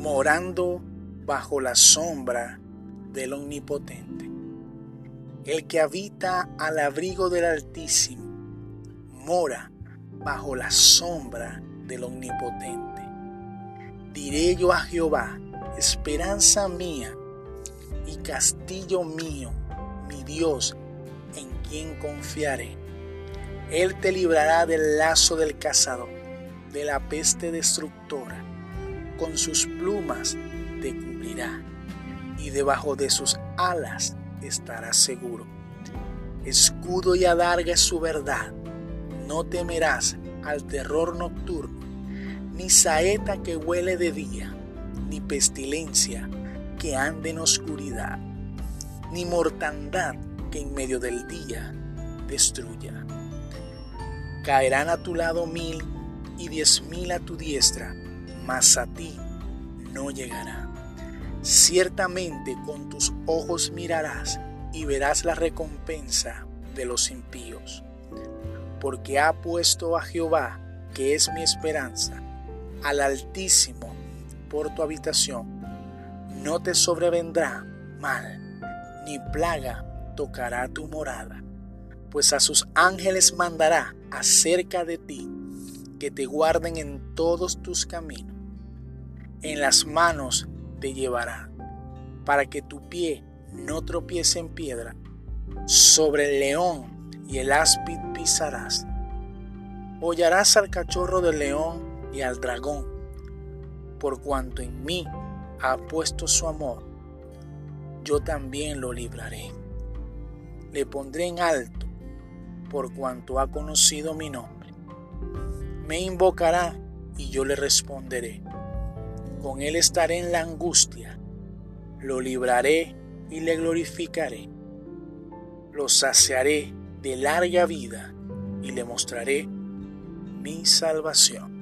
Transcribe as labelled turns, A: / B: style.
A: morando bajo la sombra del Omnipotente. El que habita al abrigo del Altísimo mora bajo la sombra del Omnipotente. Diré yo a Jehová, esperanza mía y castillo mío, mi Dios, en quien confiaré. Él te librará del lazo del cazador, de la peste destructora. Con sus plumas te cubrirá y debajo de sus alas estarás seguro. Escudo y adarga es su verdad. No temerás al terror nocturno, ni saeta que huele de día, ni pestilencia que ande en oscuridad, ni mortandad que en medio del día destruya. Caerán a tu lado mil y diez mil a tu diestra, mas a ti no llegará. Ciertamente con tus ojos mirarás y verás la recompensa de los impíos, porque ha puesto a Jehová, que es mi esperanza, al Altísimo por tu habitación. No te sobrevendrá mal, ni plaga tocará tu morada, pues a sus ángeles mandará acerca de ti, que te guarden en todos tus caminos. En las manos te llevará, para que tu pie no tropiece en piedra. Sobre el león y el áspid pisarás. Hollarás al cachorro del león y al dragón, por cuanto en mí ha puesto su amor, yo también lo libraré. Le pondré en alto, por cuanto ha conocido mi nombre. Me invocará y yo le responderé. Con él estaré en la angustia, lo libraré y le glorificaré. Lo saciaré de larga vida y le mostraré mi salvación.